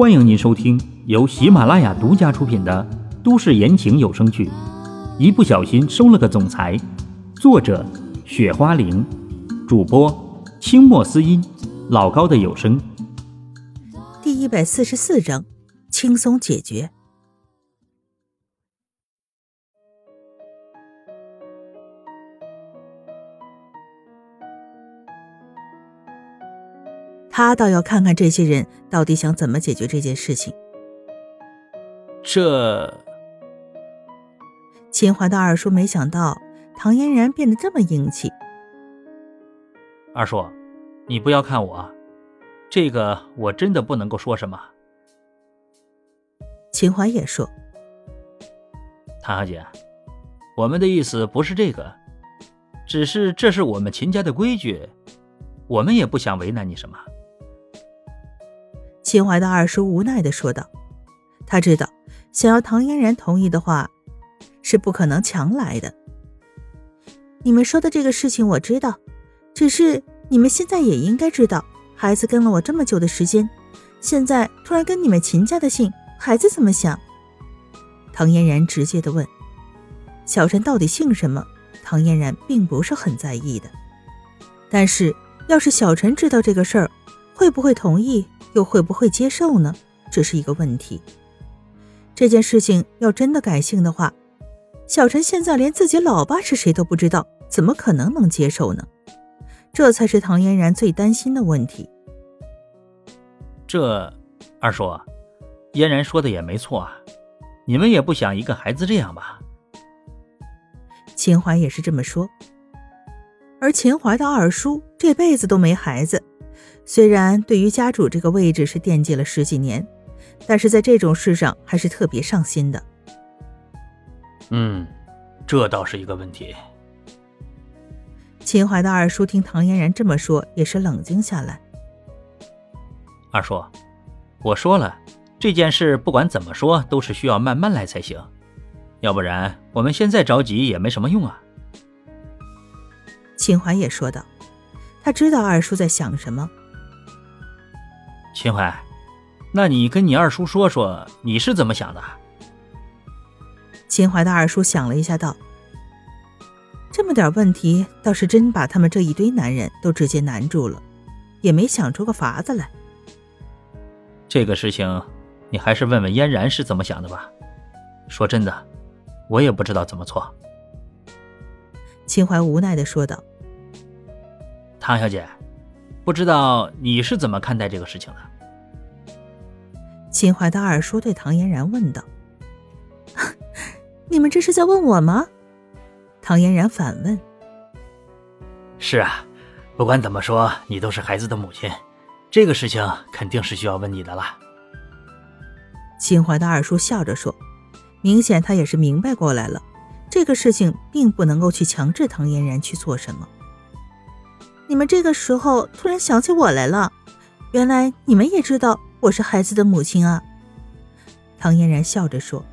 欢迎您收听由喜马拉雅独家出品的都市言情有声剧《一不小心收了个总裁》，作者：雪花玲，主播：清墨思音，老高的有声。第一百四十四章，轻松解决。他倒要看看这些人到底想怎么解决这件事情。这，秦淮的二叔没想到唐嫣然变得这么硬气。二叔，你不要看我，这个我真的不能够说什么。秦淮也说：“唐小姐，我们的意思不是这个，只是这是我们秦家的规矩，我们也不想为难你什么。”秦淮的二叔无奈的说道：“他知道，想要唐嫣然同意的话，是不可能强来的。你们说的这个事情我知道，只是你们现在也应该知道，孩子跟了我这么久的时间，现在突然跟你们秦家的姓，孩子怎么想？”唐嫣然直接的问：“小陈到底姓什么？”唐嫣然并不是很在意的，但是要是小陈知道这个事儿，会不会同意？又会不会接受呢？这是一个问题。这件事情要真的改姓的话，小陈现在连自己老爸是谁都不知道，怎么可能能接受呢？这才是唐嫣然最担心的问题。这二叔，嫣然说的也没错啊，你们也不想一个孩子这样吧？秦淮也是这么说，而秦淮的二叔这辈子都没孩子。虽然对于家主这个位置是惦记了十几年，但是在这种事上还是特别上心的。嗯，这倒是一个问题。秦淮的二叔听唐嫣然这么说，也是冷静下来。二叔，我说了，这件事不管怎么说都是需要慢慢来才行，要不然我们现在着急也没什么用啊。秦淮也说道，他知道二叔在想什么。秦淮，那你跟你二叔说说你是怎么想的？秦淮的二叔想了一下，道：“这么点问题，倒是真把他们这一堆男人都直接难住了，也没想出个法子来。这个事情，你还是问问嫣然是怎么想的吧。说真的，我也不知道怎么错。”秦淮无奈的说道：“唐小姐。”不知道你是怎么看待这个事情的？秦淮的二叔对唐嫣然问道：“你们这是在问我吗？”唐嫣然反问：“是啊，不管怎么说，你都是孩子的母亲，这个事情肯定是需要问你的了。”秦淮的二叔笑着说：“明显他也是明白过来了，这个事情并不能够去强制唐嫣然去做什么。”你们这个时候突然想起我来了，原来你们也知道我是孩子的母亲啊。唐嫣然笑着说：“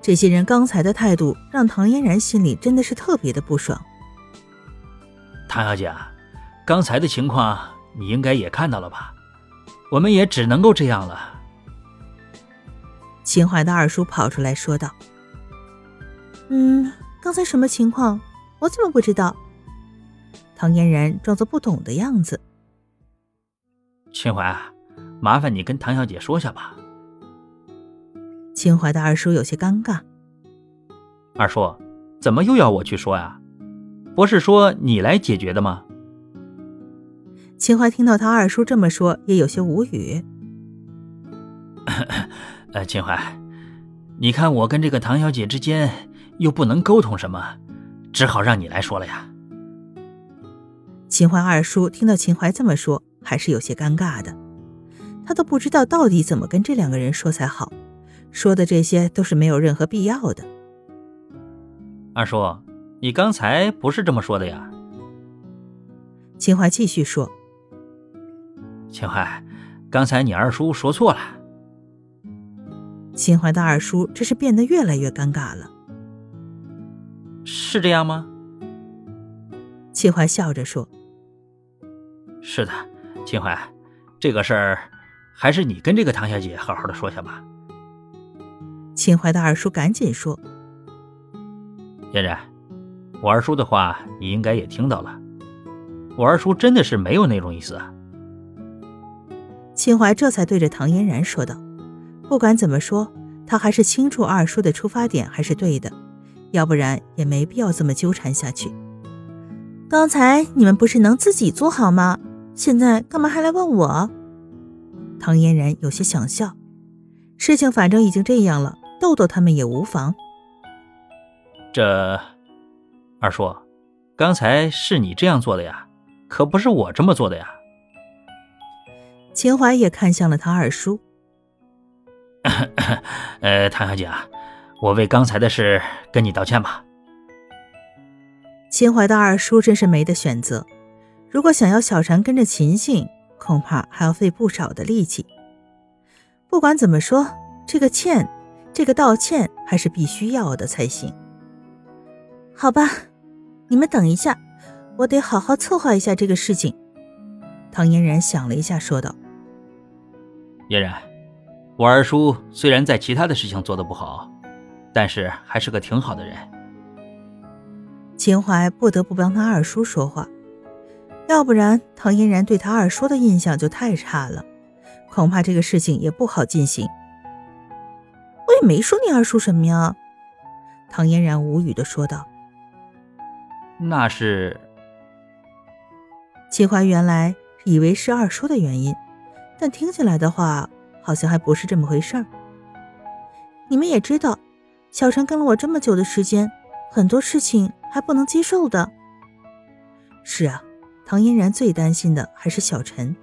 这些人刚才的态度让唐嫣然心里真的是特别的不爽。”唐小姐，刚才的情况你应该也看到了吧？我们也只能够这样了。秦淮的二叔跑出来说道：“嗯，刚才什么情况？我怎么不知道？”唐嫣然装作不懂的样子。秦淮，麻烦你跟唐小姐说下吧。秦淮的二叔有些尴尬。二叔，怎么又要我去说呀？不是说你来解决的吗？秦淮听到他二叔这么说，也有些无语。呃，秦淮，你看我跟这个唐小姐之间又不能沟通什么，只好让你来说了呀。秦淮二叔听到秦淮这么说，还是有些尴尬的。他都不知道到底怎么跟这两个人说才好，说的这些都是没有任何必要的。二叔，你刚才不是这么说的呀？秦淮继续说：“秦淮，刚才你二叔说错了。”秦淮的二叔这是变得越来越尴尬了。是这样吗？秦淮笑着说。是的，秦淮，这个事儿还是你跟这个唐小姐好好的说下吧。秦淮的二叔赶紧说：“嫣然，我二叔的话你应该也听到了，我二叔真的是没有那种意思啊。”秦淮这才对着唐嫣然说道：“不管怎么说，他还是清楚二叔的出发点还是对的，要不然也没必要这么纠缠下去。刚才你们不是能自己做好吗？现在干嘛还来问我？”唐嫣然有些想笑，事情反正已经这样了。逗逗他们也无妨。这二叔，刚才是你这样做的呀，可不是我这么做的呀。秦淮也看向了他二叔。呃，唐小姐啊，我为刚才的事跟你道歉吧。秦淮的二叔真是没得选择，如果想要小婵跟着秦信，恐怕还要费不少的力气。不管怎么说，这个歉。这个道歉还是必须要的才行。好吧，你们等一下，我得好好策划一下这个事情。唐嫣然想了一下，说道：“嫣然，我二叔虽然在其他的事情做得不好，但是还是个挺好的人。”秦淮不得不帮他二叔说话，要不然唐嫣然对他二叔的印象就太差了，恐怕这个事情也不好进行。我也没说你二叔什么呀，唐嫣然无语的说道。那是齐怀原来以为是二叔的原因，但听起来的话，好像还不是这么回事儿。你们也知道，小陈跟了我这么久的时间，很多事情还不能接受的。是啊，唐嫣然最担心的还是小陈。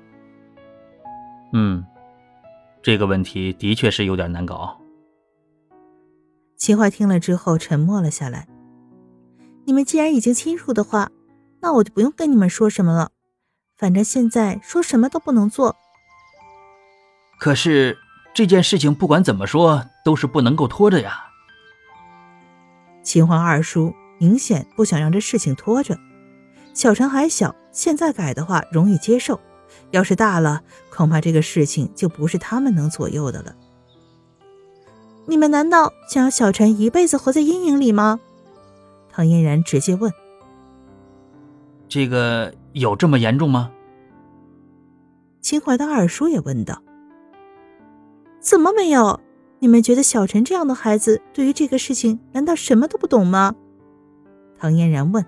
嗯，这个问题的确是有点难搞。秦淮听了之后沉默了下来。你们既然已经亲属的话，那我就不用跟你们说什么了。反正现在说什么都不能做。可是这件事情不管怎么说都是不能够拖着呀。秦淮二叔明显不想让这事情拖着。小陈还小，现在改的话容易接受，要是大了，恐怕这个事情就不是他们能左右的了。你们难道想要小陈一辈子活在阴影里吗？唐嫣然直接问。这个有这么严重吗？秦淮的二叔也问道。怎么没有？你们觉得小陈这样的孩子对于这个事情难道什么都不懂吗？唐嫣然问。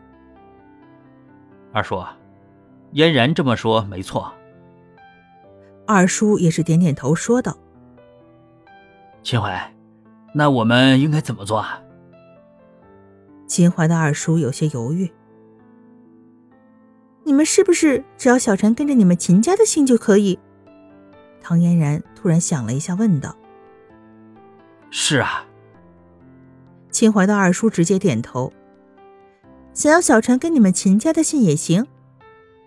二叔，嫣然这么说没错。二叔也是点点头说道。秦淮。那我们应该怎么做啊？秦淮的二叔有些犹豫。你们是不是只要小陈跟着你们秦家的姓就可以？唐嫣然突然想了一下，问道：“是啊。”秦淮的二叔直接点头。想要小陈跟你们秦家的姓也行，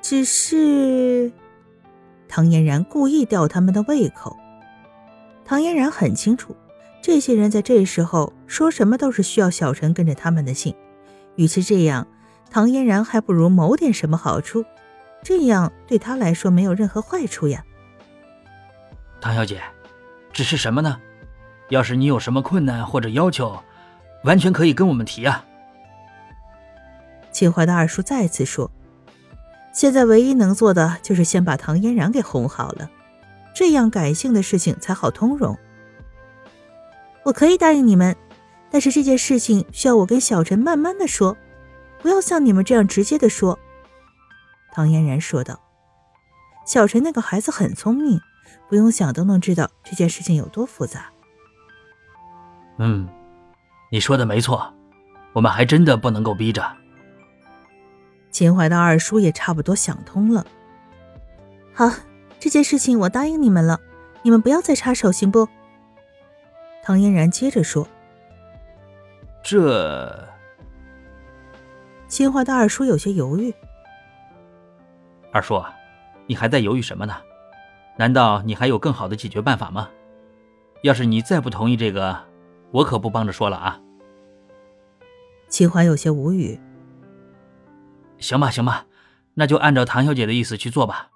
只是……唐嫣然故意吊他们的胃口。唐嫣然很清楚。这些人在这时候说什么都是需要小陈跟着他们的姓，与其这样，唐嫣然还不如谋点什么好处，这样对他来说没有任何坏处呀。唐小姐，只是什么呢？要是你有什么困难或者要求，完全可以跟我们提啊。秦淮的二叔再次说：“现在唯一能做的就是先把唐嫣然给哄好了，这样改姓的事情才好通融。”我可以答应你们，但是这件事情需要我跟小陈慢慢的说，不要像你们这样直接的说。”唐嫣然说道。“小陈那个孩子很聪明，不用想都能知道这件事情有多复杂。”“嗯，你说的没错，我们还真的不能够逼着。”秦淮的二叔也差不多想通了。“好，这件事情我答应你们了，你们不要再插手，行不？”唐嫣然接着说：“这……”秦淮的二叔有些犹豫。二叔，你还在犹豫什么呢？难道你还有更好的解决办法吗？要是你再不同意这个，我可不帮着说了啊！秦淮有些无语。行吧，行吧，那就按照唐小姐的意思去做吧。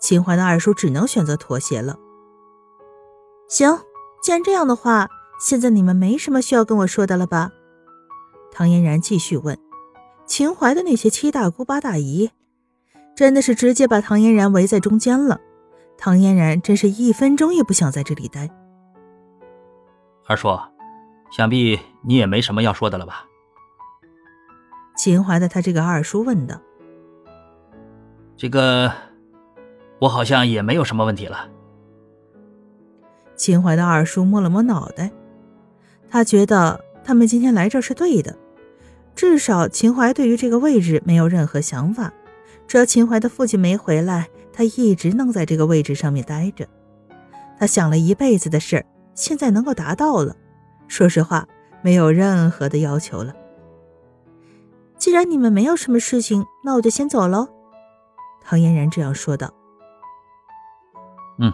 秦淮的二叔只能选择妥协了。行，既然这样的话，现在你们没什么需要跟我说的了吧？唐嫣然继续问。秦淮的那些七大姑八大姨，真的是直接把唐嫣然围在中间了。唐嫣然真是一分钟也不想在这里待。二叔，想必你也没什么要说的了吧？秦淮的他这个二叔问道。这个，我好像也没有什么问题了。秦淮的二叔摸了摸脑袋，他觉得他们今天来这是对的。至少秦淮对于这个位置没有任何想法，只要秦淮的父亲没回来，他一直能在这个位置上面待着。他想了一辈子的事儿，现在能够达到了。说实话，没有任何的要求了。既然你们没有什么事情，那我就先走喽。唐嫣然这样说道。嗯，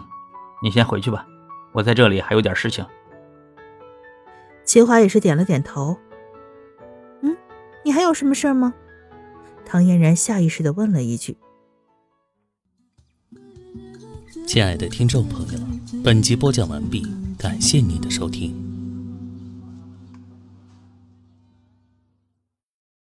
你先回去吧，我在这里还有点事情。齐华也是点了点头。嗯你还有什么事吗？唐嫣然下意识的问了一句。亲爱的听众朋友，本集播讲完毕，感谢您的收听。